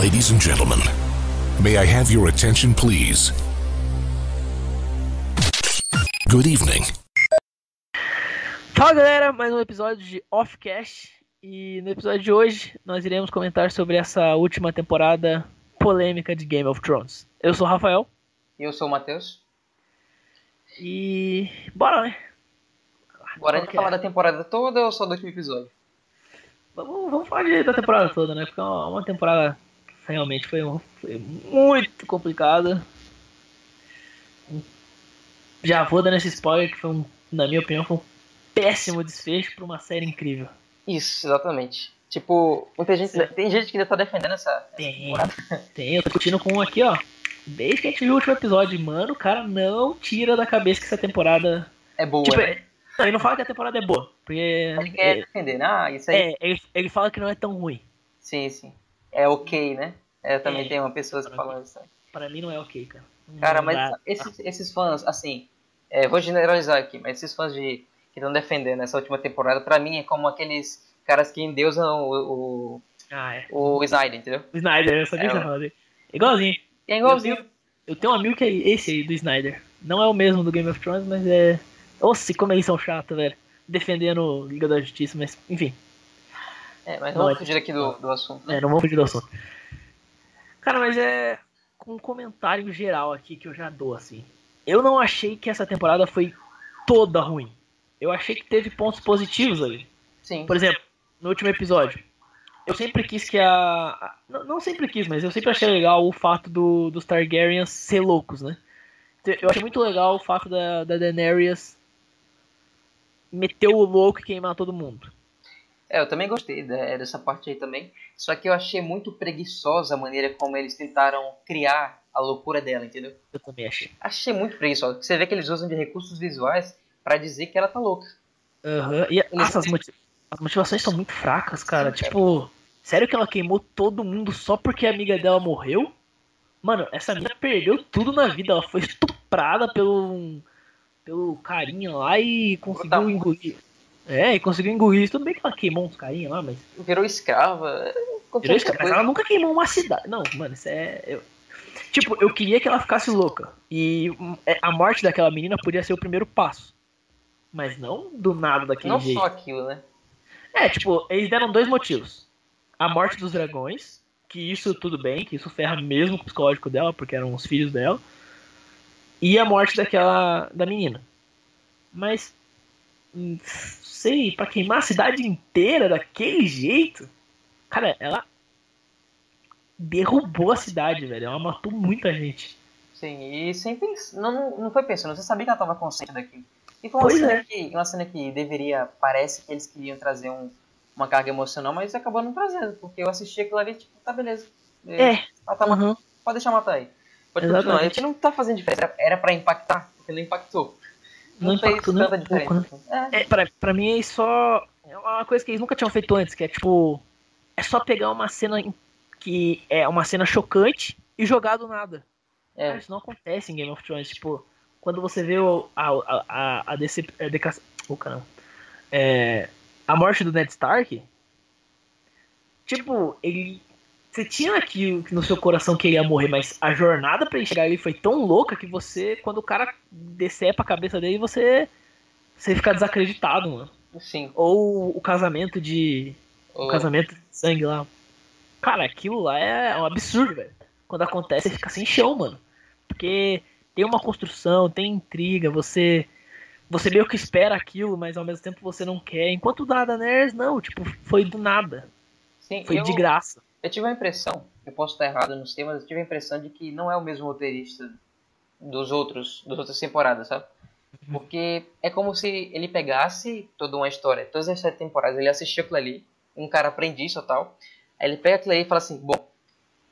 Ladies and gentlemen, may I have your attention, please? Good evening. Fala galera, mais um episódio de Offcast. E no episódio de hoje nós iremos comentar sobre essa última temporada polêmica de Game of Thrones. Eu sou o Rafael. E eu sou o Matheus. E. bora, né? Bora a gente falar da temporada toda ou só do último episódio? Vamos, vamos falar de, da temporada toda, né? Porque é uma, uma temporada realmente foi, foi muito complicada. Já vou dando esse spoiler que foi um, na minha opinião, foi um péssimo desfecho para uma série incrível. Isso, exatamente. Tipo, muita gente, tem gente que ainda tá defendendo essa. Tem, tem, eu tô discutindo com um aqui, ó. Desde que a gente viu o último episódio, mano, o cara não tira da cabeça que essa temporada. É boa, tipo, né? Não, ele não fala que a temporada é boa. Porque. Ele quer defender, né? Ah, isso aí. É, ele, ele fala que não é tão ruim. Sim, sim. É ok, né? É, também É. tem uma pessoa que mim. isso. Pra mim não é ok, cara. Não Cara, mas dá. esses, esses fãs, assim, é, vou generalizar aqui, mas esses fãs de, que estão defendendo essa última temporada, pra mim é como aqueles caras que endeusam o, Ah, é. o, o Snyder, entendeu? O Snyder, eu sabia É, que você dele. Igualzinho. É igualzinho. Eu tenho, eu tenho um amigo que é esse aí, do Snyder. Não é o mesmo do Game of Thrones, mas é. Nossa, como eles são chatos, velho. Defendendo Liga da Justiça, mas enfim. É, mas Não, vamos é- fugir aqui do, do assunto. né? É, não vamos fugir do assunto. Cara, mas é. Com um comentário geral aqui que eu já dou, assim. Eu não achei que essa temporada foi toda ruim. Eu achei que teve pontos positivos ali. Sim. Por exemplo, no último episódio, eu sempre quis que a. a- Não, não sempre quis, mas eu sempre achei legal o fato do, dos Targaryens ser loucos, né? Então, Eu achei muito legal o fato da, da Daenerys meter o louco e queimar todo mundo. É, eu também gostei de- dessa parte aí também. Só que eu achei muito preguiçosa a maneira como eles tentaram criar a loucura dela, entendeu? Eu também achei. Achei muito preguiçosa. Você vê que eles usam de recursos visuais pra dizer que ela tá louca. Aham. E nossa, as, moti- as motivações são muito fracas, cara. Tipo, sério que ela queimou todo mundo só porque a amiga dela morreu? Mano, essa menina perdeu tudo na vida. Ela foi estuprada pelo. pelo carinha lá e conseguiu engolir. É, e conseguiu engolir. Tudo bem que ela queimou uns carinha lá, mas. Virou escrava. Virou escra- muita Mas ela nunca queimou uma cidade. Não, mano, isso é. eu- Tipo, eu queria que ela ficasse louca. E hum, é, a morte daquela menina podia ser o primeiro passo. Mas não do nada daquele Não jeito. só aquilo, né? É, tipo, eles deram dois motivos. A morte dos dragões, que isso tudo bem, que isso ferra mesmo o psicológico dela, porque eram os filhos dela. E a morte daquela. da menina. Mas. Sei, pra queimar a cidade inteira daquele jeito. Cara, ela derrubou a cidade, velho. Ela matou muita gente. Sim, e sem pensar. Não, não, foi pensando, você sabia que ela tava consciente daquilo. E foi uma, Pois cena é. que, uma cena que deveria. Parece que eles queriam trazer um, uma carga emocional, mas acabou não trazendo, porque eu assisti aquilo ali, tipo, tá beleza. É. Ela tá Uhum. pode deixar matar aí. Pode Exatamente. continuar. Não tá fazendo diferença. Era- Era pra impactar, porque não impactou. Não fez impactou nem um pouco, diferença. É, É, pra, pra mim é só. É uma coisa que eles nunca tinham feito antes, que é tipo. É só pegar uma cena que é uma cena chocante e jogar do nada. é. Cara, isso não acontece em Game of Thrones. Tipo, quando você vê o, a, a, a, a, dece, a deca- oh, caramba. É, a morte do Ned Stark, tipo, ele. Você tinha aqui no seu coração que ele ia morrer, mas a jornada pra ele chegar ali foi tão louca que você, quando o cara decepa a cabeça dele, você. Você fica desacreditado, mano. Sim. Ou o casamento de. O O- casamento de sangue lá. Cara, aquilo lá é um absurdo, velho. Quando acontece, você fica sem chão, mano. Porque tem uma construção, tem intriga, você. Você meio que espera aquilo, mas ao mesmo tempo você não quer. Enquanto o da Daenerys, não, tipo, foi do nada. Sim, Foi eu- de graça. Eu tive a impressão, eu posso estar errado nos temas, eu tive a impressão de que não é o mesmo roteirista dos outros, das outras temporadas, sabe? Porque é como se ele pegasse toda uma história, todas as sete temporadas, ele assistiu aquilo ali, um cara aprendiz ou tal, aí ele pega aquilo ali e fala assim, bom,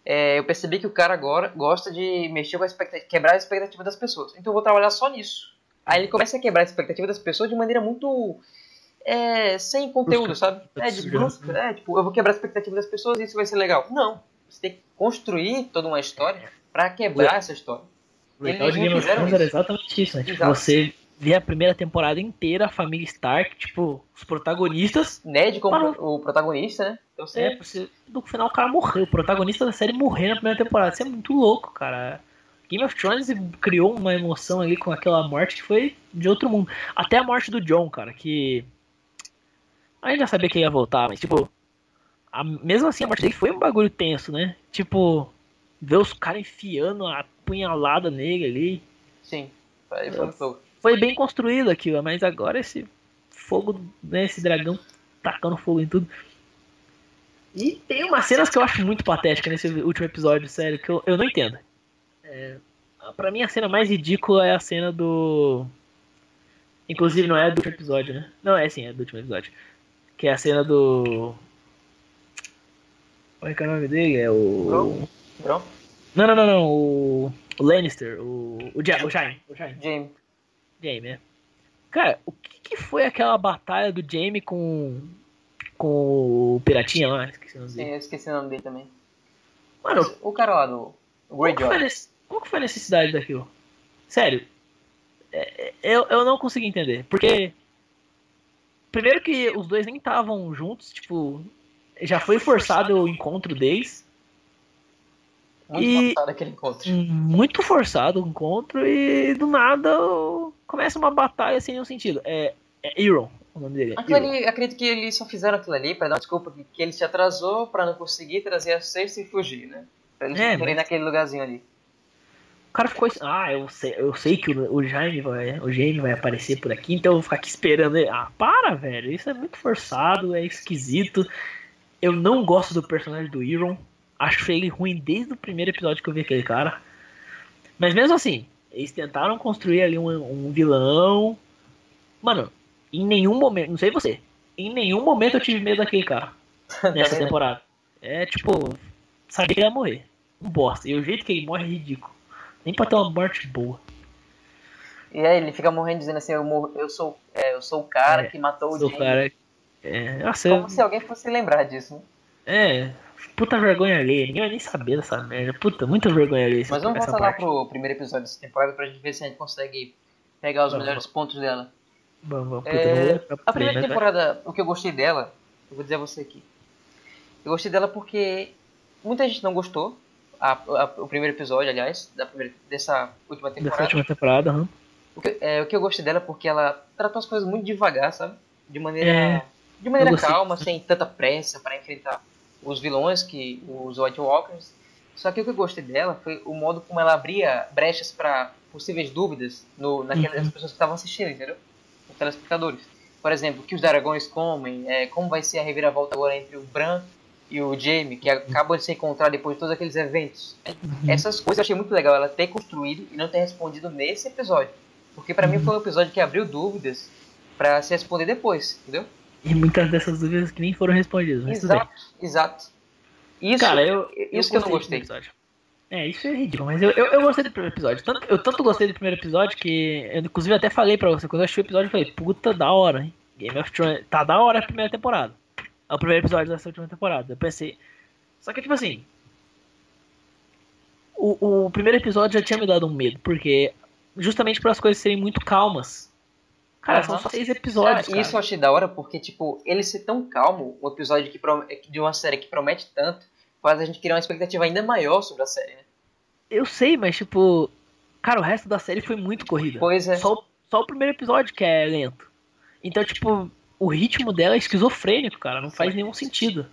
é, eu percebi que o cara agora gosta de mexer com a expectativa, quebrar a expectativa das pessoas, então eu vou trabalhar só nisso. Aí ele começa a quebrar a expectativa das pessoas de maneira muito é, sem conteúdo, sabe? É, de brusca, é, tipo, eu vou quebrar a expectativa das pessoas e isso vai ser legal. Não, você tem que construir toda uma história pra quebrar essa história. O legal Eles de não Game of fizeram Thrones era exatamente isso, né? Tipo, Exato. você ver a primeira temporada inteira, a família Stark, tipo, os protagonistas. Ned como Parou. o protagonista, né? Então você. É, você, no final o cara morreu. O protagonista da série morreu na primeira temporada. Isso é muito louco, cara. Game of Thrones criou uma emoção ali com aquela morte que foi de outro mundo. Até a morte do John, cara, que. A gente já sabia que ele ia voltar, mas tipo. a- mesmo assim, a morte dele foi um bagulho tenso, né? Tipo, ver os caras enfiando a punhalada nele ali. Sim. Foi foi. Foi bem construído aquilo, mas agora esse fogo, né, esse dragão tacando fogo em tudo. E tem umas cenas que eu acho muito patéticas nesse último episódio, sério, que eu, eu não entendo. É, pra mim a cena mais ridícula é a cena do. Inclusive não é do último episódio, né? Não, é sim, é do último episódio. Que é a cena do. Qual é que é o nome dele? É o. Bro? Bro? Não, não, não, não. O, o Lannister, o. O, ja o Jaime. O Jaime. Jamie. Jaime, né? Cara, o que, que foi aquela batalha do Jaime com. com o Piratinha lá? Esqueci o nome Sim, dele. eu esqueci o nome dele também. Mano, O cara lá do qual Greyjoy. nece- qual que foi a necessidade daquilo? Sério. É, é, eu, eu não consegui entender. Porque. Primeiro que os dois nem estavam juntos, tipo. Já foi forçado o encontro deles. Muito E- passado aquele encontro. muito forçado o encontro e do nada começa uma batalha sem nenhum sentido. É, é Euron, o nome dele. é Aquilo ali, acredito que eles só fizeram aquilo ali pra dar uma desculpa que, que ele se atrasou pra não conseguir trazer a cesta e fugir, né? Pra eles É, mas- naquele lugarzinho ali. O cara ficou assim, ah, eu sei, eu sei que o, o Jaime vai, o Jaime vai aparecer por aqui, então eu vou ficar aqui esperando ele. Ah, para, velho, isso é muito forçado, é esquisito. Eu não gosto do personagem do Euron. Acho ele ruim desde o primeiro episódio que eu vi aquele cara. Mas mesmo assim, eles tentaram construir ali um, um vilão. Mano, em nenhum momento, não sei você, em nenhum momento eu tive medo daquele cara nessa temporada. É tipo, sabia que ele ia morrer. Um bosta. E o jeito que ele morre é ridículo. Nem pra ter uma morte boa. E aí ele fica morrendo dizendo assim, eu, mor- eu, sou, é, eu sou o cara É, que matou o cara. É, nossa, Como se alguém fosse lembrar disso, né? é. Puta vergonha alheia. Ninguém vai nem saber dessa merda. Puta, muita vergonha essa- Mas vamos voltar lá pro primeiro episódio dessa temporada pra gente ver se a gente consegue pegar os Vamos, melhores pontos dela. Vamos, vamos. Puta, É, eu A primeira vai. temporada, o que eu gostei dela, eu vou dizer a você aqui. Eu gostei dela porque muita gente não gostou. A, a- o primeiro episódio, aliás, da primeira, dessa última Dessa temporada. última temporada, aham. O, que, é, o que eu gostei dela porque ela tratou as coisas muito devagar, sabe? De maneira, É, de maneira calma, sem tanta pressa para enfrentar os vilões, que os White Walkers. Só que o que eu gostei dela foi o modo como ela abria brechas para possíveis dúvidas no, naquelas Uhum. pessoas que estavam assistindo, entendeu? Os telespectadores. Por exemplo, o que os dragões comem, é, como vai ser a reviravolta agora entre o Bran e o Jaime, que acabam de se encontrar depois de todos aqueles eventos. Uhum. Essas coisas eu achei muito legal ela ter construído e não ter respondido nesse episódio. Porque pra Uhum. mim foi um episódio que abriu dúvidas pra se responder depois, entendeu? E muitas dessas dúvidas que nem foram respondidas. Exato, exato. Isso, Cara, eu, isso que eu não do gostei. episódio. É, isso é ridículo, mas eu, eu, eu gostei do primeiro episódio. Tanto, eu tanto gostei do primeiro episódio que eu, inclusive, até falei pra você, quando eu assisti o episódio, eu falei, puta, da hora, hein? Game of Thrones, tá da hora a primeira temporada. É o primeiro episódio dessa última temporada. Eu pensei. Só que, tipo assim. O, o primeiro episódio já tinha me dado um medo, porque. Justamente para as coisas serem muito calmas. Cara, são só seis Ah, episódios. cara. isso eu achei da hora porque, tipo, ele ser tão calmo, um episódio que de uma série que promete tanto, faz a gente criar uma expectativa ainda maior sobre a série, né? Eu sei, mas, tipo. Cara, o resto da série foi muito corrida. Pois é. Só, só o primeiro episódio que é lento. Então, tipo, o ritmo dela é esquizofrênico, cara. Não faz nenhum sentido.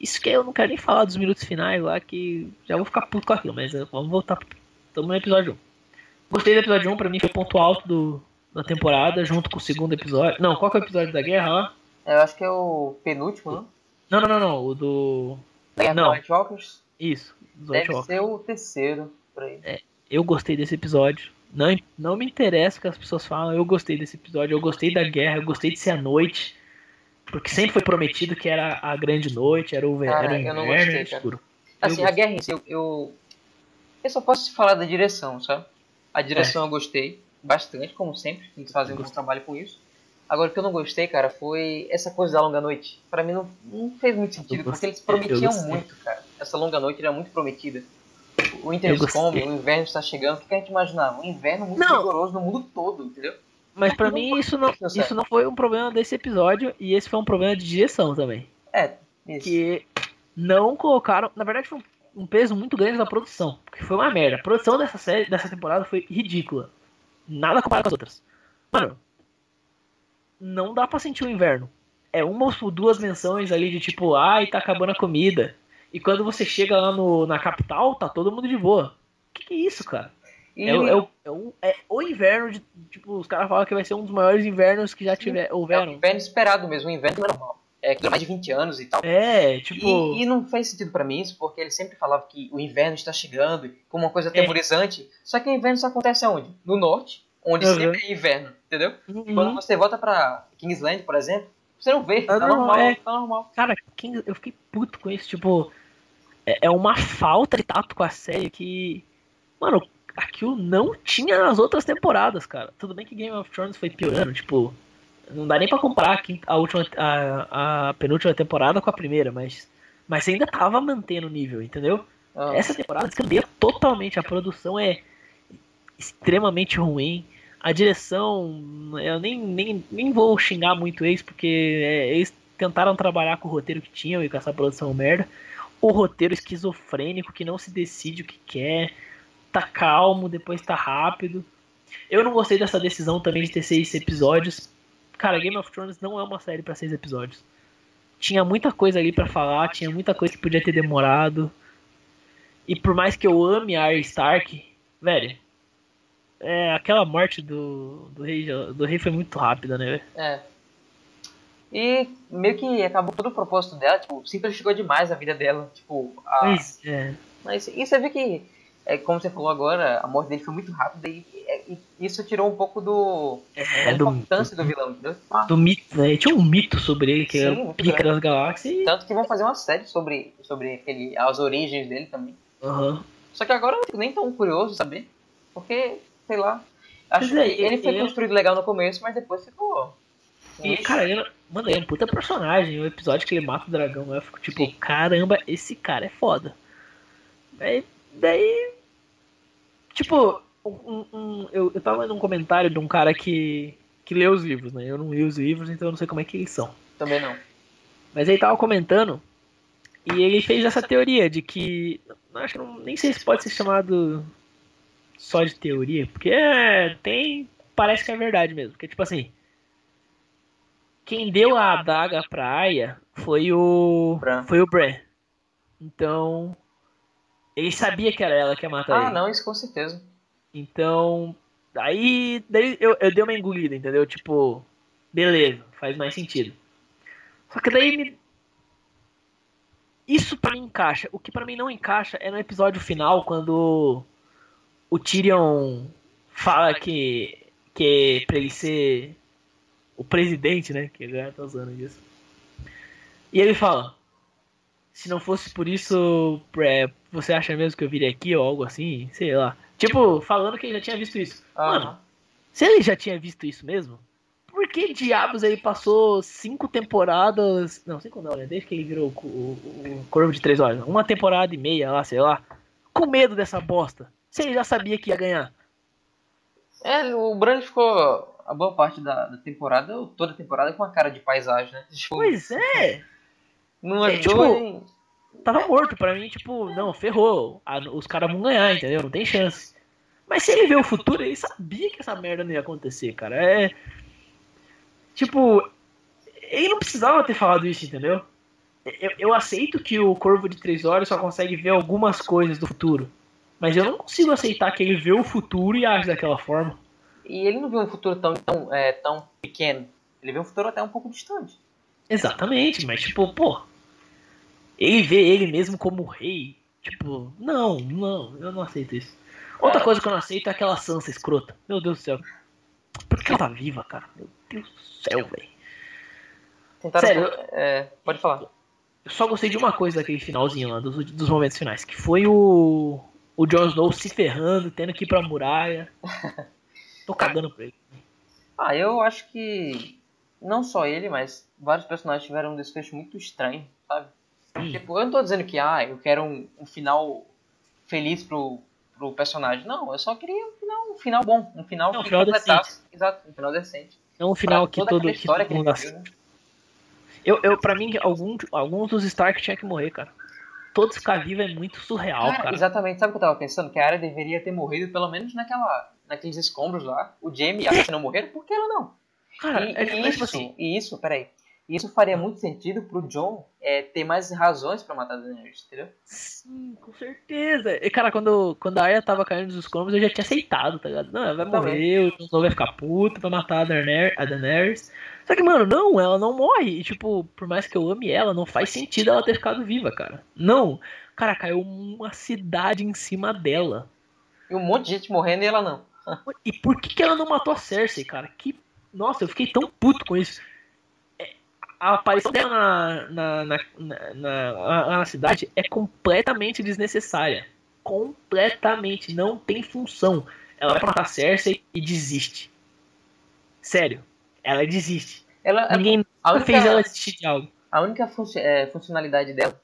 Isso que eu não quero nem falar dos minutos finais lá, que já vou ficar puto com aquilo, mas eh, vamos voltar. Tamo no episódio 1. Gostei do episódio 1, pra mim foi o ponto alto do, da temporada, junto com o segundo episódio. Não, qual que é o episódio da guerra lá? Eu acho que é o penúltimo, né? Não, não, não, não. O do. Guerra Não. dos White Walkers. Isso. do White Deve ser o terceiro, por aí. Eu gostei desse episódio. Não, não me interessa o que as pessoas falam, eu gostei desse episódio. Eu gostei da guerra, eu gostei de ser a noite. Porque sempre foi prometido que era a grande noite, era o, ver- Cara, era o eu não inverno, gostei, cara. escuro. Assim, Eu a guerra em si, eu, eu, eu só posso falar da direção, sabe? A direção eu gostei bastante, como sempre, eles fazem um bom trabalho com isso. Agora, o que eu não gostei, cara, foi essa coisa da longa noite. Pra mim não, não fez muito sentido, porque eles prometiam muito, cara. Essa longa noite era muito prometida. O Winter is coming, o inverno está chegando, o que a gente imaginava? Um inverno muito Não. rigoroso no mundo todo, entendeu? Mas pra Não mim isso não, isso, não foi um problema desse episódio, e esse foi um problema de direção também. É, isso. Que não colocaram. Na verdade, foi um, um peso muito grande na produção. Porque foi uma merda. A produção dessa série, dessa temporada foi ridícula. Nada comparado com as outras. Mano, não dá pra sentir o inverno. É uma ou duas menções ali de tipo, ai, tá acabando a comida. E quando você chega lá no, na capital, tá todo mundo de boa. Que que é isso, cara? E É, o- é, o, é, é o inverno de. Tipo, os caras falam que vai ser um dos maiores invernos que já tiver, é o houveram. inverno esperado mesmo, o inverno normal. É, que dura mais de 20 anos e tal. É, tipo. E, e não faz sentido pra mim isso, porque ele sempre falava que o inverno está chegando como uma coisa É. atemorizante. Só que o inverno só acontece aonde? No norte, onde Uhum. sempre é inverno, entendeu? uhum. Quando você volta pra Kingsland, por exemplo, você não vê, Tá tá, normal, normal, é. tá normal. Cara, eu fiquei puto com isso. Tipo, é, é uma falta de tato com a série que. Mano, aquilo não tinha nas outras temporadas, cara. Tudo bem que Game of Thrones foi piorando, tipo. Não dá nem pra comparar a, última, a, a penúltima temporada com a primeira, mas. Mas ainda tava mantendo o nível, entendeu? Ah, Essa temporada descambia totalmente. A produção é extremamente ruim. A direção, eu nem, nem, nem vou xingar muito eles, porque é, eles tentaram trabalhar com o roteiro que tinham e com essa produção merda. O roteiro esquizofrênico que não se decide o que quer, tá calmo, depois tá rápido. Eu não gostei dessa decisão também de ter seis episódios. Cara, Game of Thrones não é uma série pra seis episódios. Tinha muita coisa ali pra falar, tinha muita coisa que podia ter demorado. E por mais que eu ame a Arya Stark, velho, é, aquela morte do, do, rei, do rei foi muito rápida, né? É. E meio que acabou todo o propósito dela, tipo, simplificou demais a vida dela. Tipo, a... Pois é. Mas e você vê que, é, como você falou agora, a morte dele foi muito rápida e, e- e isso tirou um pouco do, É, da do, importância do vilão, entendeu? Ah, do mito, né? Tinha um mito sobre ele, que Sim, era o pica das galáxias. e- Tanto que vão fazer uma série sobre, sobre aquele, as origens dele também. Aham. Só que agora eu não fico nem tão curioso saber. Porque, sei lá. Acho é, que ele foi eu- construído legal no começo, mas depois ficou. E, cara, ele, mano, ele é um puta personagem. O episódio que ele mata o dragão, eu fico tipo, Sim. caramba, esse cara é foda. Daí, daí tipo, um, um- eu, eu tava lendo um comentário de um cara que, que lê os livros, né? Eu não li os livros, então eu não sei como é que eles são. Também não. Mas ele tava comentando e ele fez essa teoria de que. Acho que nem sei se pode ser chamado só de teoria, porque é, tem. Parece que é verdade mesmo. Porque, tipo assim. Quem deu a adaga pra Aya foi o. Bran. Foi o Bran. Então. Ele sabia que era ela que ia matar Ah, ele. não, isso com certeza. Então. Aí. Daí eu, eu dei uma engolida, entendeu? Tipo. Beleza, faz mais sentido. Só que daí me. Isso pra mim encaixa. O que pra mim não encaixa é no episódio final, quando o Tyrion fala que. que é pra ele ser o presidente, né? Que agora tá usando isso. E ele fala: Se não fosse por isso, é, você acha mesmo que eu viria aqui ou algo assim? Sei lá. Tipo, falando que ele já tinha visto isso. Mano, se ele já tinha visto isso mesmo, por que diabos ele passou cinco temporadas. Não, cinco não, né? Desde que ele virou o, o, o Corvo de Três Horas. Uma temporada e meia lá, sei lá. Com medo dessa bosta. Se ele já sabia que ia ganhar. É, o Bran ficou a boa parte da, da temporada, ou toda a temporada, com uma cara de paisagem, né? Tipo, Pois é. não é, tipo, em- Tava morto pra mim, tipo, não, ferrou. Ah, os caras vão ganhar, entendeu? Não tem chance. Mas se ele vê o futuro, ele sabia que essa merda não ia acontecer, cara. É. Tipo, ele não precisava ter falado isso, entendeu? Eu, eu aceito que o Corvo de Três Horas só consegue ver algumas coisas do futuro. Mas eu não consigo aceitar que ele vê o futuro e age daquela forma. E ele não viu um futuro tão, tão, é, tão pequeno. Ele viu um futuro até um pouco distante. Exatamente, mas tipo, pô. Ele vê ele mesmo como rei. Tipo, não, não, eu não aceito isso. Outra coisa que eu não aceito é aquela Sansa escrota. Meu Deus do céu. Por que ela tá viva, cara? Meu Deus do céu, velho. Tentaram. Sério, É, pode falar. Eu só gostei de uma coisa daquele finalzinho lá, dos, dos momentos finais, que foi o. O Jon Snow se ferrando, tendo que ir pra muralha. Tô cagando pra ele. Ah, eu acho que não só ele, mas vários personagens tiveram um desfecho muito estranho, sabe? Sim. Tipo, eu não tô dizendo que ah, eu quero um, um final feliz pro, pro personagem. Não, eu só queria um final, um final bom, um final Não, um que final completasse. Exato, um final decente. É um final Pra que todo, que todo mundo viu, né? Eu, eu, pra mim, algum, alguns dos Stark tinha que morrer, cara. Todos ficar vivos é muito surreal, Cara, cara. exatamente, sabe o que eu tava pensando? Que a área deveria ter morrido pelo menos naquela, naqueles escombros lá. O Jamie e a Arya não morreram, por que ela não? Cara, e, é, e tipo isso, assim, e isso, peraí. Isso faria muito sentido pro John é, ter mais razões pra matar a Daenerys, entendeu? sim, com certeza. E, cara, quando, quando a Arya tava caindo dos escombros, eu já tinha aceitado, tá ligado? Não, ela vai Também. morrer, o Jon Snow vai ficar puto, vai matar a Daenerys, a Daenerys. Só que, mano, não, ela não morre. E, tipo, por mais que eu ame ela, não faz sentido ela ter ficado viva, cara. Não. Cara, caiu uma cidade em cima dela. E um monte de gente morrendo e ela não. E por que, que ela não matou a Cersei, cara? Que. Nossa, eu fiquei tão puto com isso. É, A aparição dela na, na, na, na, cidade é completamente desnecessária. Completamente. Não tem função. Ela vai pra matar a Cersei e desiste. Sério. Ela desiste. Ela, Ninguém a nunca única- fez ela desistir de algo. A única é, funcionalidade dela,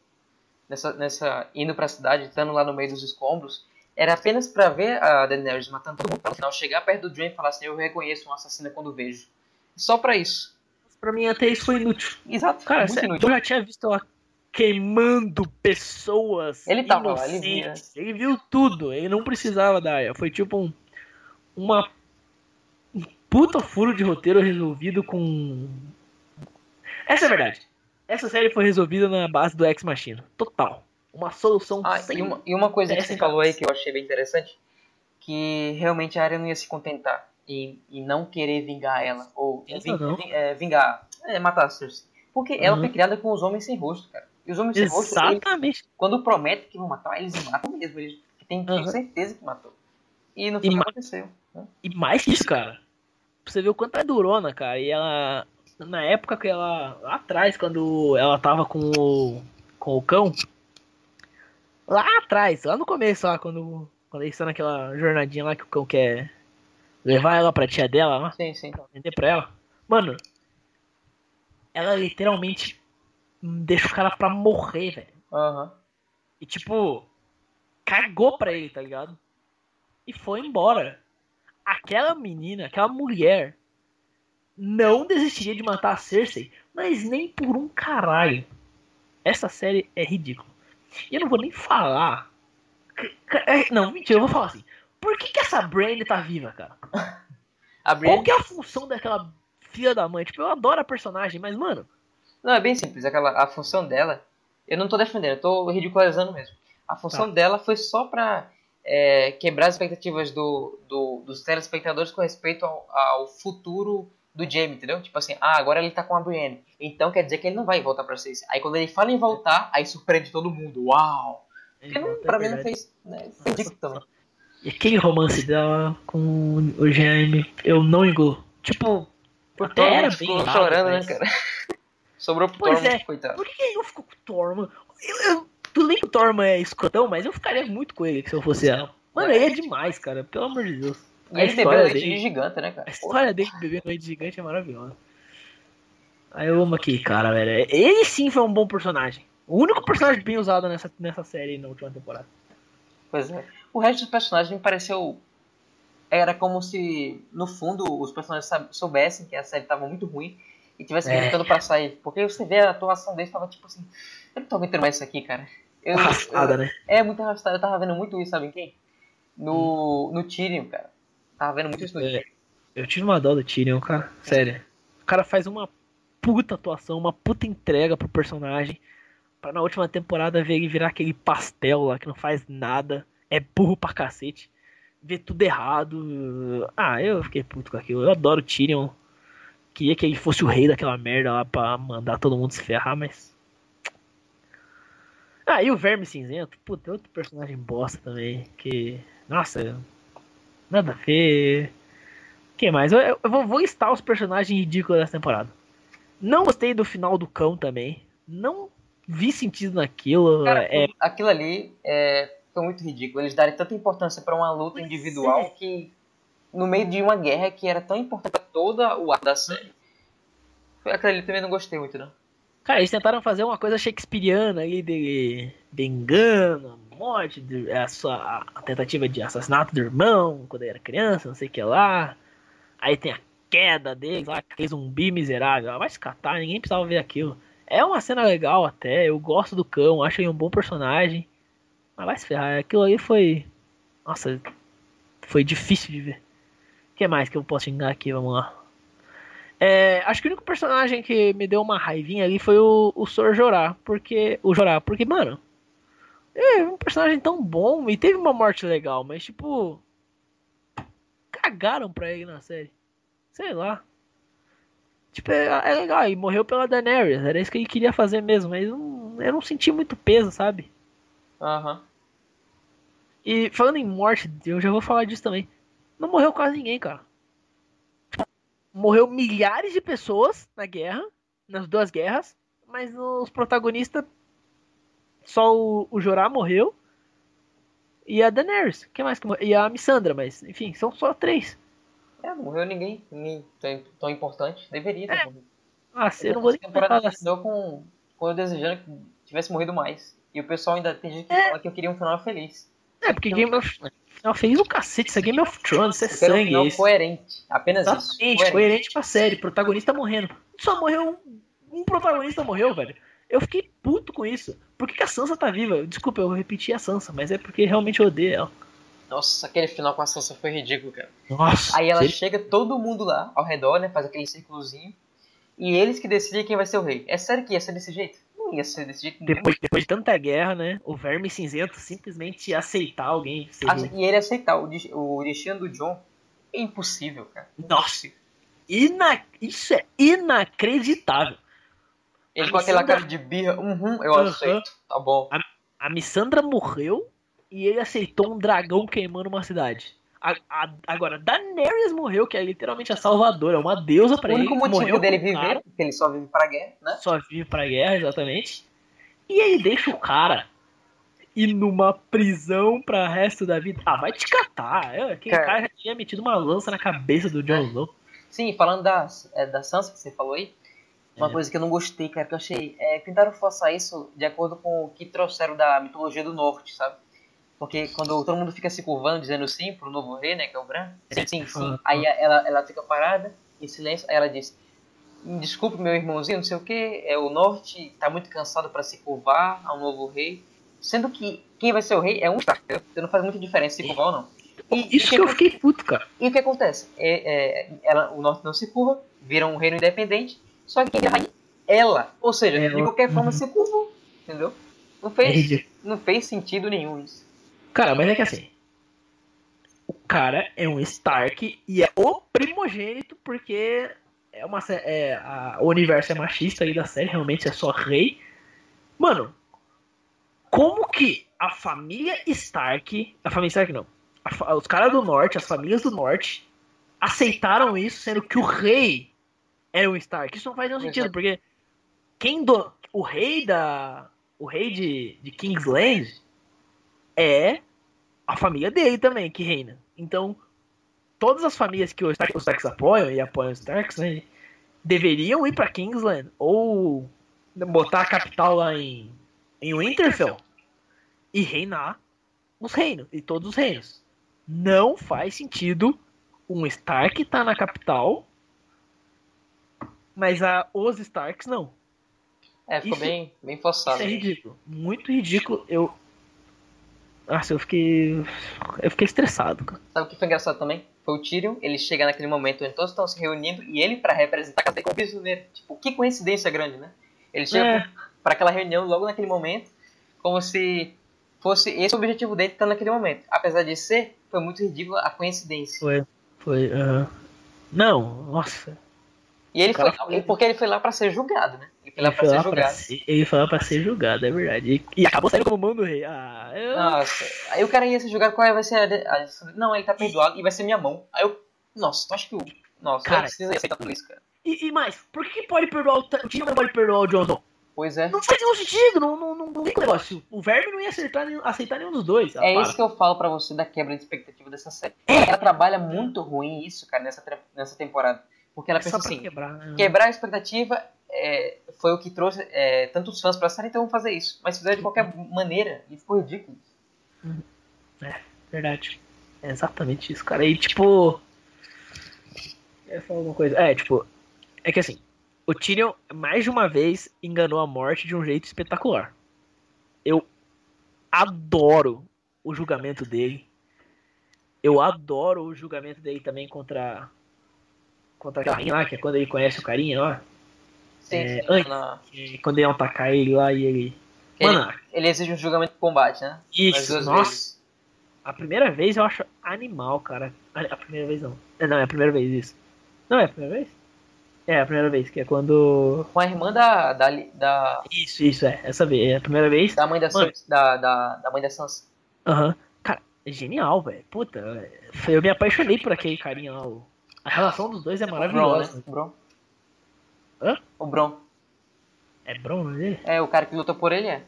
nessa, nessa indo pra cidade, estando lá no meio dos escombros, era apenas pra ver a Daenerys matando todo mundo, pra no final chegar perto do Jaime e falar assim, eu reconheço um assassino quando vejo. Só pra isso. Pra mim, até isso foi inútil. Exato, Cara, muito sério, inútil. eu já tinha visto ela queimando pessoas. Ele tava lá, ele inocentes. Ele viu tudo. Ele não precisava da Aya. Foi tipo um. Uma. Um puta furo de roteiro resolvido com. Essa é a verdade. Essa série foi resolvida na base do Ex Machina. Total. Uma solução Ah, sem. e uma, e uma coisa que você é falou aí que eu achei bem interessante, que realmente a Arya não ia se contentar em, em não querer vingar ela, ou ving- é, vingar, é, matar a Cersei. Porque ela Uhum. foi criada com os homens sem rosto, cara. E os homens sem rosto, eles- Exatamente. quando prometem que vão matar, eles matam mesmo. Eles têm Uhum. certeza que matou. E no E final ma- aconteceu. né? E mais que isso, cara. Você ver o quanto é durona, cara. E ela. Na época que ela. Lá atrás, quando ela tava com o. com o cão. Lá atrás, lá no começo, lá, quando. Quando eles estão naquela jornadinha lá que o cão quer levar ela pra tia dela lá, Sim, sim. vender pra ela. Mano, ela literalmente deixa o cara pra morrer, velho. Aham. E tipo, cagou pra ele, tá ligado? E foi embora. Aquela menina, aquela mulher, não desistiria de matar a Cersei, mas nem por um caralho. Essa série é ridícula. E eu não vou nem falar. é, Não, mentira, eu vou falar assim. Por que, que essa Brandy tá viva, cara? A Qual que é a função daquela filha da mãe? Tipo, eu adoro a personagem, mas, mano, Não, é bem simples. Aquela, a função dela... Eu não tô defendendo, eu tô ridicularizando mesmo. A função Tá. dela foi só pra é, quebrar as expectativas do, do- dos telespectadores com respeito ao, ao futuro do Jaime, entendeu? Tipo assim, ah, agora ele tá com a Brienne. Então quer dizer que ele não vai voltar pra Cersei. Aí quando ele fala em voltar, aí surpreende todo mundo. Uau! Porque não, pra mim não fez... Né? Foi ridículo também. E aquele romance dela com o Jaime, eu não engulo. Tipo, Por todo era mundo bem ficou chorando, mas- né, cara? Sobrou pro Pois Tormund, é. coitado. Por que não ficou com o Tormund? Eu, eu, tudo bem que o Tormund é escrotão, mas eu ficaria muito com ele se eu fosse ela. Mano, ele é demais, cara. Pelo amor de Deus. E A ele bebeu leite dele- de gigante, né, cara? A história dele bebendo leite gigante é maravilhosa. Aí eu amo aquele cara, velho. Ele sim foi um bom personagem. O único personagem bem usado nessa, nessa série na última temporada. Pois é. O resto dos personagens me pareceu. Era como se, no fundo, os personagens soubessem que a série estava muito ruim e tivessem É. gritando pra sair. Porque você vê a atuação deles, tava tipo assim: Eu não tô aguentando mais isso aqui, cara. Eu, Arrastada, eu- né? É muito arrastada. Eu tava vendo muito isso, sabe em quem? No, no Tyrion, cara. Tava vendo muito isso no. É, eu tive uma dó do Tyrion, cara. Sério. O cara faz uma puta atuação, uma puta entrega pro personagem. Pra na última temporada ver ele virar aquele pastel lá que não faz nada. É burro pra cacete. Vê tudo errado. Ah, eu fiquei puto com aquilo. Eu adoro o Tyrion. Queria que ele fosse o rei daquela merda lá pra mandar todo mundo se ferrar, mas. Ah, e o Verme Cinzento? Puta, é outro personagem bosta também. Que. Nossa, Nada a ver. Quem mais? Eu, eu vou, vou listar os personagens ridículos dessa temporada. Não gostei do final do cão também. Não vi sentido naquilo. Cara, é, aquilo ali é, foi muito ridículo. Eles darem tanta importância pra uma luta Pois individual é. que, no meio de uma guerra que era tão importante pra toda o ar da série. Foi aquilo ali eu também não gostei muito, não. Cara, eles tentaram fazer uma coisa shakespeariana aí de, de engano, morte, de, a, sua, a tentativa de assassinato do irmão quando ele era criança, não sei o que lá. Aí tem a queda deles lá, aquele zumbi miserável. Vai se catar, ninguém precisava ver aquilo. É uma cena legal até, eu gosto do cão, acho ele um bom personagem. Mas vai se ferrar, aquilo aí foi. Nossa, foi difícil de ver. O que mais que eu posso xingar aqui? Vamos lá. É, acho que o único personagem que me deu uma raivinha ali foi o, o Sor Jorá. Porque. O Jorá, porque, mano. É um personagem tão bom e teve uma morte legal, mas tipo. Cagaram pra ele na série. Sei lá. Tipo, é, é legal, e morreu pela Daenerys, era isso que ele queria fazer mesmo, mas não, eu não senti muito peso, sabe? Aham. Uhum. E falando em morte, eu já vou falar disso também. Não morreu quase ninguém, cara. Morreu milhares de pessoas na guerra, nas duas guerras, mas os protagonistas só o, o Jorah morreu e a Daenerys, que mais que morreu? E a Missandra, mas enfim, são só três. É, não morreu ninguém, ninguém tão, tão importante. Deveria ter é. morrido. Ah, você não vou nem temporada terminou com, com eu desejando que tivesse morrido mais. E o pessoal ainda tem gente que é. fala que eu queria um final feliz. É, porque então, Game of não, feliz o cacete, isso é Game of Thrones, isso é sangue. Um final coerente, apenas Exatamente, isso. Coerente. coerente com a série, protagonista morrendo. Só morreu um, um protagonista morreu, velho. Eu fiquei puto com isso. Por que, que, a Sansa tá viva? Desculpa, eu repeti a Sansa, mas é porque realmente eu odeio ela. Nossa, aquele final com a Sansa foi ridículo, cara. Nossa. Aí ela chega, todo mundo lá, ao redor, né? Faz aquele círculozinho. E eles que decidem quem vai ser o rei. É sério que ia ser desse jeito? Não ia ser desse jeito. Depois, depois de tanta guerra, né? O Verme Cinzento simplesmente aceitar alguém. E ele aceitar. O, o destino do John é impossível, cara. Nossa. Ina... Isso é inacreditável. Ele a com Missandra... aquela cara de birra, uhum, eu uhum. aceito, tá bom. A, a Missandra morreu e ele aceitou um dragão queimando uma cidade. A, a, agora, Daenerys morreu, que é literalmente a salvadora, é uma deusa pra ele. O único motivo morreu dele viver, porque ele só vive pra guerra, né? Só vive pra guerra, exatamente. E aí deixa o cara ir numa prisão pra resto da vida. Ah, vai te catar. Aquele cara, cara já tinha metido uma lança na cabeça do Jon Snow. Sim, falando da, é, da Sansa que você falou aí, uma é. coisa que eu não gostei, cara, que eu achei. É, tentaram forçar isso de acordo com o que trouxeram da mitologia do norte, sabe? Porque quando todo mundo fica se curvando, dizendo sim pro novo rei, né, que é o Bran, sim, sim, sim. Aí ela, ela fica parada, em silêncio, aí ela diz, desculpe meu irmãozinho, não sei o que, é, o norte tá muito cansado para se curvar ao novo rei, sendo que quem vai ser o rei é um Stark, então não faz muita diferença se curvar ou não. E, Isso que, que eu fiquei puto, cara. E o que acontece? É, é, ela, o norte não se curva, vira um reino independente, só que quem é rainha? Ela. Ou seja, ela. de qualquer forma uhum. se curvou, entendeu? Não fez, é não fez sentido nenhum isso. Cara, mas é que assim. O cara é um Stark e é o primogênito porque é uma é, a, o universo é machista aí da série, realmente é só rei. Mano, como que a família Stark, a família Stark não, a, os caras do norte, as famílias do norte aceitaram isso, sendo que o rei era um Stark. Isso não faz nenhum sentido, porque quem do, o rei da o rei de, de Kingsland é a família dele também que reina. Então, todas as famílias que os Starks, os Starks apoiam e apoiam os Starks, né, deveriam ir para Kingsland ou botar a capital lá em, em Winterfell e reinar os reinos e todos os reinos. Não faz sentido um Stark estar tá na capital, mas a, os Starks não. É, ficou isso, bem, bem forçado. Isso é ridículo. Muito ridículo. Eu, nossa, eu fiquei. Eu fiquei estressado, cara. Sabe o que foi engraçado também? Foi o Tyrion, ele chega naquele momento onde todos estão se reunindo e ele, para representar a como prisioneiro. Tipo, que coincidência grande, né? Ele chega é. para aquela reunião logo naquele momento, como se fosse esse o objetivo dele estar naquele momento. Apesar de ser, foi muito ridículo a coincidência. Foi, foi. Uh... Não, nossa. E ele foi, foi, porque ele foi lá para ser julgado, né? Ele foi lá, para ser, julgado. Ser, ele foi lá pra ser julgado, é verdade. E, e acabou saindo como mão do rei. Ah, eu... Nossa, aí o cara ia ser julgado, qual vai ser a, a, Não, ele tá perdoado e vai ser minha mão. Aí eu. Nossa, tu acha que o. Nossa, cara, precisa aceitar tudo isso, cara. E, e mais, por que pode perdoar o. O time não pode perdoar o Johnson? Pois é. Não faz nenhum sentido, não, não, não, não tem negócio. O Verme não ia aceitar, aceitar nenhum dos dois. É para. isso que eu falo pra você da quebra de expectativa dessa série. É. Ela trabalha muito ruim isso, cara, nessa, nessa temporada. Porque ela é pensa assim, quebrar, né? quebrar a expectativa é foi o que trouxe é, tantos fãs pra série, então vamos fazer isso. Mas fizeram de qualquer maneira e ficou ridículo. É, verdade. É exatamente isso, cara. E tipo. Eu ia falar alguma coisa. É, tipo. É que assim, o Tyrion mais de uma vez enganou a morte de um jeito espetacular. Eu adoro o julgamento dele. Eu adoro o julgamento dele também contra. Contra aquela rainha lá, que é quando ele conhece o carinha lá. Sim, É, sim, antes. na- que Quando ele atacar ele lá e ele. Mano, ele exige um julgamento de combate, né? Isso, nossa. vezes. A primeira vez eu acho animal, cara. A primeira vez não. É, Não, é a primeira vez isso. Não é a primeira vez? É a primeira vez, que é quando. Com a irmã da, da, da, Isso, isso, é. Essa vez. É a primeira vez. da mãe da, Mano. Cersei- da, da, da mãe da Sansa. Aham. Cara, é genial, velho. Puta, é, eu me apaixonei por aquele carinha lá. o- A relação dos dois é O Bron, maravilhosa. né? O Bron. Hã? O Bron. É Bron, não é? É, o cara que luta por ele é.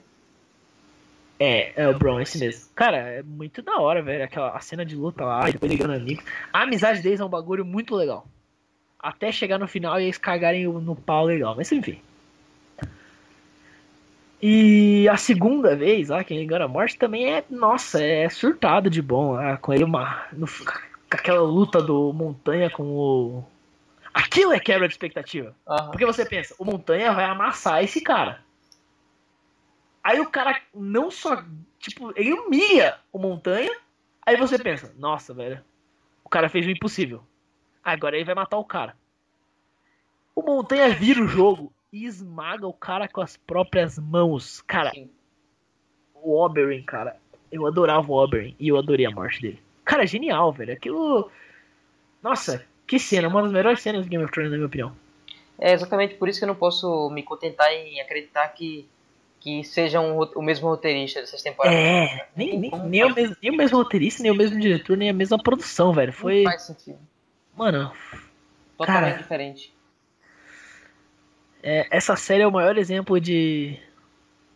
É, é o Bron, esse mesmo. Cara, é muito da hora, velho. Aquela a cena de luta lá, e depois ligando amigo. A amizade deles é um bagulho muito legal. Até chegar no final e eles cagarem no pau legal. Mas enfim. E a segunda vez, lá, quem engana a morte também é, nossa, é surtado de bom lá, com ele uma. no- com aquela luta do Montanha com o. Aquilo é quebra de expectativa. Aham. Porque você pensa, o Montanha vai amassar esse cara. Aí o cara não só. Tipo, ele humilha o Montanha. Aí você pensa, nossa, velho. O cara fez o impossível. Agora ele vai matar o cara. O Montanha vira o jogo e esmaga o cara com as próprias mãos. Cara, Sim. o Oberyn, cara. Eu adorava o Oberyn e eu adorei a morte dele. Cara, genial, velho. Aquilo. Nossa, que cena. Uma das melhores cenas do Game of Thrones, na minha opinião. É exatamente por isso que eu não posso me contentar em acreditar que, que seja um o mesmo roteirista dessas temporadas. É, nem, nem, nem, o mesmo, nem o mesmo roteirista, nem o mesmo diretor, nem a mesma produção, velho. Foi. Não faz sentido. Mano, Totalmente Cara. diferente. é, essa série é o maior exemplo de.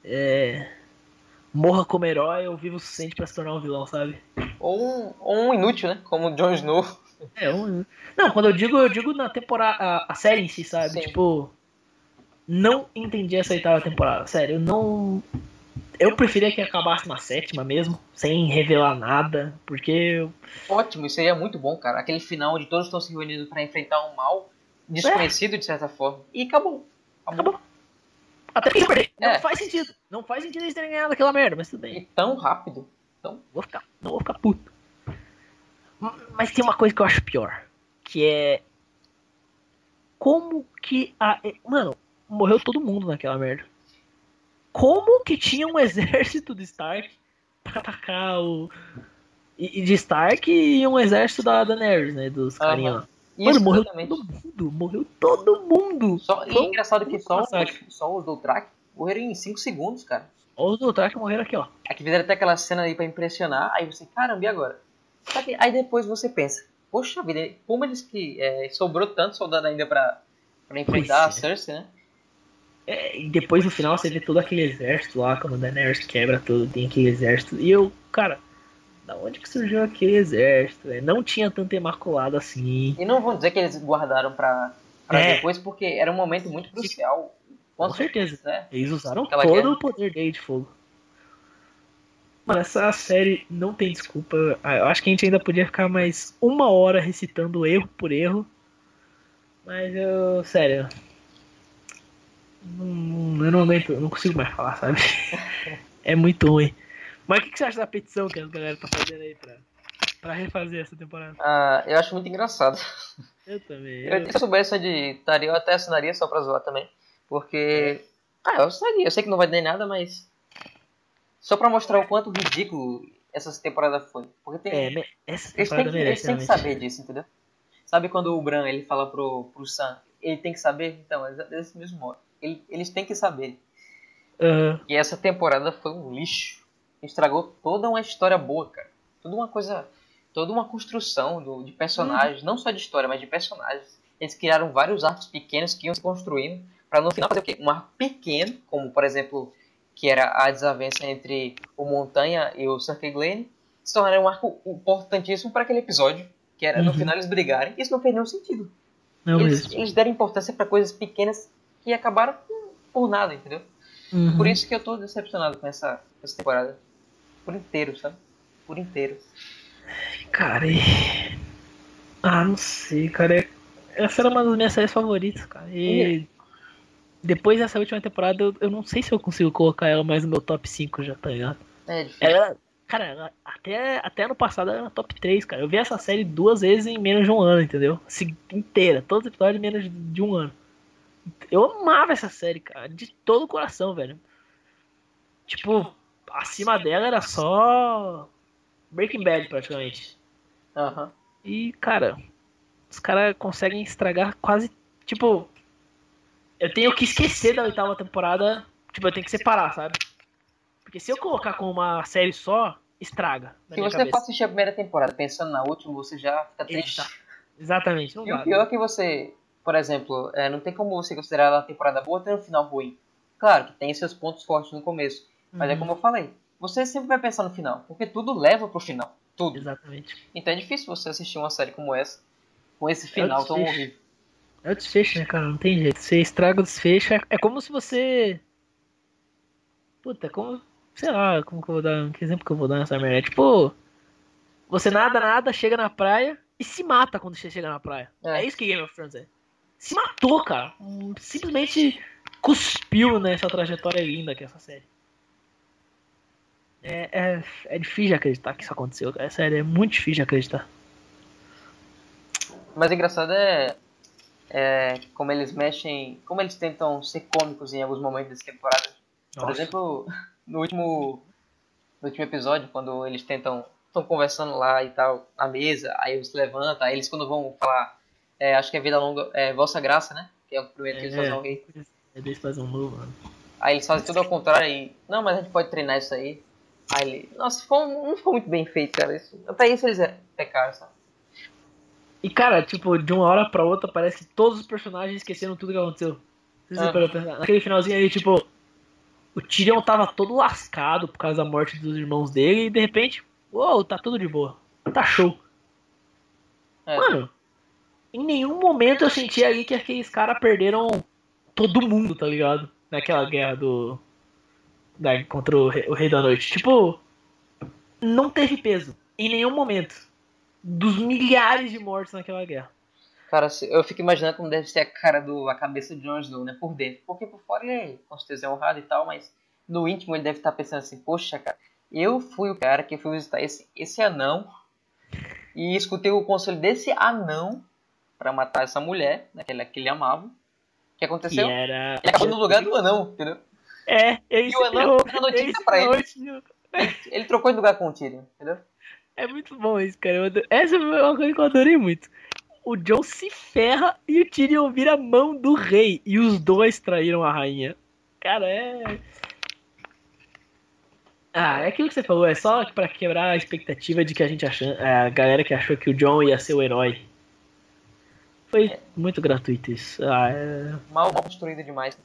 É, morra como herói ou viva o suficiente pra se tornar um vilão, sabe? Ou um, ou um inútil, né? Como o Jon Snow. É, um. Não, quando eu digo, eu digo na temporada. A, a série em si, sabe? Sim. Tipo. Não entendi essa oitava temporada. Sério, eu não. Eu preferia que acabasse na sétima mesmo, sem revelar nada, porque eu Ótimo, isso seria muito bom, cara. Aquele final onde todos estão se reunindo pra enfrentar um mal desconhecido de certa forma. E acabou. Acabou. Até que perder. Não É. faz sentido. Não faz sentido eles terem ganhado aquela merda, mas tudo bem. E tão rápido. Então, Vou ficar, não vou ficar puto. Mas tem uma coisa que eu acho pior. Que é. Como que a. Mano, morreu todo mundo naquela merda. Como que tinha um exército do Stark pra atacar o. E e de Stark e um exército da Daenerys, né? Dos carinha lá. Mano, isso morreu exatamente. todo mundo. Morreu todo mundo. Só, e é engraçado que só, só os Dothrak morreram em 5 segundos, cara. Os do Stark morreram aqui, ó. É que fizeram até aquela cena aí pra impressionar, aí você, caramba, e agora? Só que aí depois você pensa, poxa vida, como eles que é, sobrou tanto soldado ainda pra, pra enfrentar a Pois é. Cersei, né? É, e depois no final você vê todo aquele exército lá, quando a Daenerys quebra tudo, tem aquele exército. E eu, cara, da onde que surgiu aquele exército? velho? Não tinha tanto imaculado assim. E não vou dizer que eles guardaram pra, pra É. depois, porque era um momento muito crucial. Com Quanto- certeza. Né? Eles usaram Aquela todo guerra. o poder dele de fogo. Mano, essa série não tem desculpa. Ah, Eu acho que a gente ainda podia ficar mais uma hora recitando erro por erro. Mas eu. Sério. Não, eu não aguento, eu não consigo mais falar, sabe? É muito ruim. Mas o que que você acha da petição que a galera tá fazendo aí pra, pra refazer essa temporada? Ah, eu acho muito engraçado. Eu também. Eu, Eu, se eu soubesse onde estaria, eu até assinaria só pra zoar também. Porque. Ah, eu assinaria. Eu sei que não vai dar nada, mas. Só pra mostrar o quanto ridículo essa temporada foi. Porque tem. é, essa Eles têm, temporada eles têm que realmente. saber disso, entendeu? Sabe quando o Bran ele fala pro, pro Sam, ele tem que saber? Então, é desse mesmo modo. Ele- eles têm que saber. Aham. E essa temporada foi um lixo. Estragou toda uma história boa, cara. Toda uma coisa. Toda uma construção do, de personagens, não só de história, mas de personagens. Eles criaram vários arcos pequenos que iam se construindo para no final fazer o quê? Um arco pequeno, como por exemplo, que era a desavença entre o Montanha e o Sir Glenn, se tornaram um arco importantíssimo para aquele episódio, que era no Uhum. final eles brigarem. Isso não fez nenhum sentido. Não eles, mesmo. eles deram importância para coisas pequenas que acabaram por nada, entendeu? Uhum. Por isso que eu tô decepcionado com essa, com essa temporada. Por inteiro, sabe? Por inteiro. Cara, e... Ah, não sei, cara. É- Essa era uma das minhas séries favoritas, cara. E depois dessa última temporada, eu, eu não sei se eu consigo colocar ela mais no meu top 5 já, tá ligado? É difícil. Ela, cara, ela- até, até ano passado ela era top 3, cara. Eu vi essa série duas vezes em menos de um ano, entendeu? Assim, inteira, todos os episódios em menos de, de um ano. Eu amava essa série, cara, de todo o coração, velho. Tipo, acima dela era só Breaking Bad, praticamente. Aham. E, cara, os caras conseguem estragar quase. Tipo, eu tenho que esquecer da oitava temporada. Tipo, eu tenho que separar, sabe? Porque se eu colocar com uma série só, estraga. Se você cabeça. for assistir a primeira temporada pensando na última, você já fica triste. Exatamente, não E o pior é que você, por exemplo, é, não tem como você considerar ela uma temporada boa tendo um final ruim. Claro que tem seus pontos fortes no começo, mas é Uhum. como eu falei, você sempre vai pensar no final, porque tudo leva pro final, tudo. Exatamente. Então é difícil você assistir uma série como essa, com esse final tão desfecho. horrível. É o desfecho, né, cara? Não tem jeito. Você estraga o desfecho. é- É como se você. Puta, é como. Sei lá, como que eu vou dar. Que exemplo que eu vou dar nessa merda? É tipo. Você nada, nada, chega na praia e se mata quando você chega na praia. É. É, isso que Game of Thrones é. Se matou, cara. Hum, Simplesmente cuspiu nessa trajetória linda que é essa série. É, é, é difícil de acreditar que isso aconteceu, cara. É sério, é muito difícil de acreditar. Mas engraçado é, é como eles mexem, como eles tentam ser cômicos em alguns momentos dessa temporada. Por Nossa. exemplo, no último, no último episódio, quando eles tentam, estão conversando lá e tal, na mesa, aí eles se levantam, aí eles quando vão falar, é, acho que é Vida Longa, é Vossa Graça, né? Que é o primeiro que eles fazem ao rei. É desse fazer um novo, mano. Aí eles fazem tudo ao contrário e, não, mas a gente pode treinar isso aí. Aí nossa, ficou, não ficou muito bem feito, cara. Isso, até isso eles é, pecaram, sabe? E cara, tipo, de uma hora pra outra parece que todos os personagens esqueceram tudo que aconteceu. Ah. Naquele finalzinho aí, tipo, o Tyrion tava todo lascado por causa da morte dos irmãos dele e de repente, uou, tá tudo de boa. Tá show. É. Mano, em nenhum momento eu senti ali que aqueles caras perderam todo mundo, tá ligado? Naquela guerra do. Da, contra o rei, o rei da Noite. Tipo, não teve peso. Em nenhum momento. Dos milhares de mortos naquela guerra. Cara, eu fico imaginando como deve ser a cara do, a cabeça de Jon Snow, né? Por dentro. Porque por fora ele com certeza é honrado e tal, mas no íntimo ele deve estar pensando assim, poxa, cara, eu fui o cara que fui visitar esse, esse anão e escutei o conselho desse anão pra matar essa mulher, né, que ele, que ele amava. O que Que aconteceu? era. Ele acabou no lugar do anão, entendeu? É, ele E o anão deu notícia pra ele. ele. Ele trocou de lugar com o Tyrion, entendeu? É muito bom isso, cara. Eu ado- Essa é uma coisa que eu adorei muito. O John se ferra e o Tyrion vira a mão do rei. E os dois traíram a rainha. Cara, é. Ah, é aquilo que você falou, é só pra quebrar a expectativa de que a gente achou. A galera que achou que o John ia ser o herói. Foi muito gratuito isso. Ah, é... Mal, mal construído demais.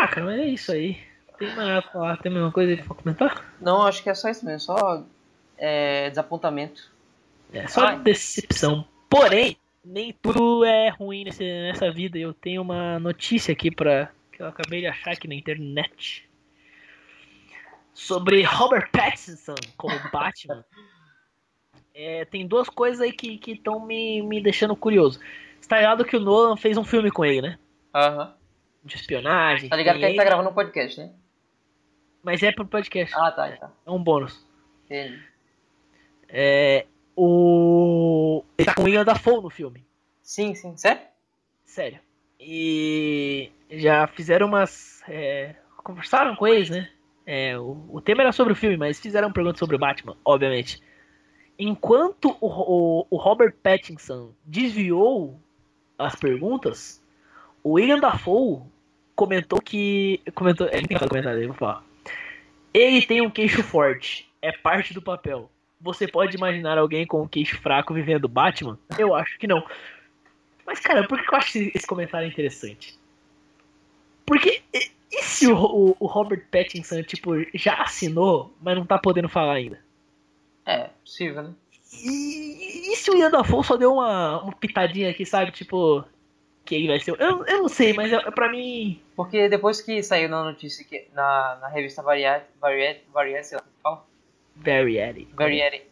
Ah cara, mas é isso aí. Tem mais pra falar? Tem mais uma coisa pra comentar? Não, acho que é só isso mesmo, só é, desapontamento. É só Ai. decepção. Porém, nem tudo é ruim nesse, nessa vida. Eu tenho uma notícia aqui para que eu acabei de achar aqui na internet sobre Robert Pattinson como Batman. É, tem duas coisas aí que estão me, me deixando curioso. Você tá ligado que o Nolan fez um filme com ele, né? Aham. De espionagem. Tá ligado que a gente tá ele, gravando um podcast, né? Mas é pro podcast. Ah, tá, tá. É um bônus. Entendi. É, o. Ele tá com o William Dafoe no filme. Sim, sim. Sério? Sério. E já fizeram umas. é, conversaram com eles, né? É, o, o tema era sobre o filme, mas fizeram perguntas sobre o Batman, obviamente. Enquanto o, o, o Robert Pattinson desviou as perguntas, o William Dafoe comentou que. Comentou. É engraçado o comentário dele, vou falar. Ele tem um queixo forte. É parte do papel. Você pode imaginar alguém com um queixo fraco vivendo Batman? Eu acho que não. Mas, cara, por que eu acho esse comentário interessante? Porque e, e se o, o- o Robert Pattinson, tipo, já assinou, mas não tá podendo falar ainda? É, possível, né? E, e se o Ian Dafoe só deu uma, uma pitadinha aqui, sabe? Tipo, que ele vai ser. Eu, eu não sei, mas é, pra mim. Porque depois que saiu na notícia que na, na revista Variety, Variety, Variety, sei lá como fala, Variety. Variety,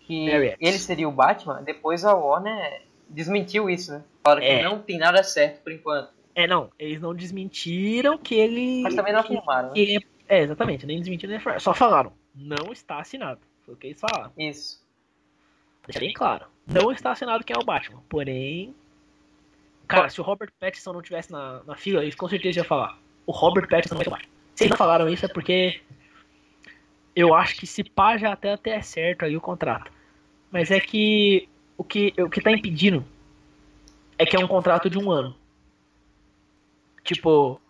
que Variety. ele seria o Batman, depois a Warner desmentiu isso, né? Falaram que É. não tem nada certo por enquanto. É, não, eles não desmentiram que ele. Mas também não afirmaram, né? que é, é, exatamente, nem desmentiram nem afirmaram. Só falaram, não está assinado. Foi o que eles falaram. Isso. Deixa bem claro. Não está assinado quem é o Batman. Porém. Cara, se o Robert Pattinson não tivesse na, na fila, eles com certeza iam falar. O Robert Pattinson vai Batman. Se eles não falaram isso é porque. Eu acho que se pá já até, até é certo aí o contrato. Mas é que o que, o que tá impedindo é que é um contrato de um ano. Tipo,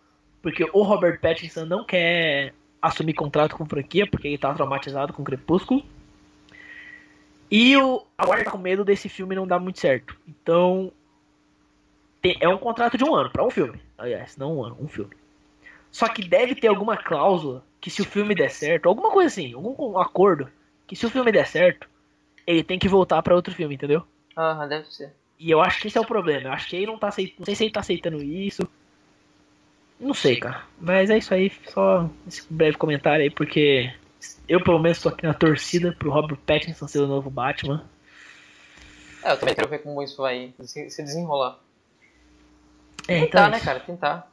porque o Robert Pattinson não quer assumir contrato com franquia, porque ele tá traumatizado com Crepúsculo. E o, a tá com medo desse filme não dar muito certo. Então, é um contrato de um ano, pra um filme. Aliás, não um ano, um filme. Só que deve ter alguma cláusula que se o filme der certo, alguma coisa assim, algum acordo, que se o filme der certo, ele tem que voltar pra outro filme, entendeu? Aham, deve ser. E eu acho que esse é o problema. Eu acho que ele não tá aceitando. Não sei se ele tá aceitando isso. Não sei, cara. Mas é isso aí. Só esse breve comentário aí, porque eu pelo menos tô aqui na torcida pro Robert Pattinson ser o novo Batman. É, eu também quero ver como isso vai se desenrolar. É, Tentar, então. né, cara? Tentar.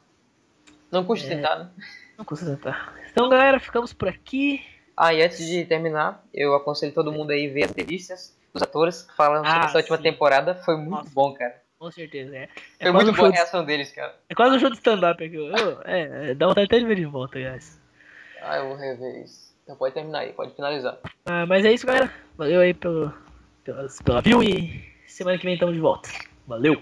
Não custa É. tentar, né? Não consigo tentar. Então, galera, ficamos por aqui. Ah, e antes de terminar, eu aconselho todo mundo aí ver as entrevistas dos atores que falam sobre Ah, essa última sim. temporada. Foi muito Nossa. bom, cara. Com certeza, é. É Foi muito um boa a de, reação deles, cara. é quase um show de stand-up aqui. É, é, dá vontade até de ver de volta, guys. Ah, eu vou rever isso. Então pode terminar aí, pode finalizar. Ah, mas é isso, galera. Valeu aí pelo, pela, pela view e semana que vem estamos de volta. Valeu!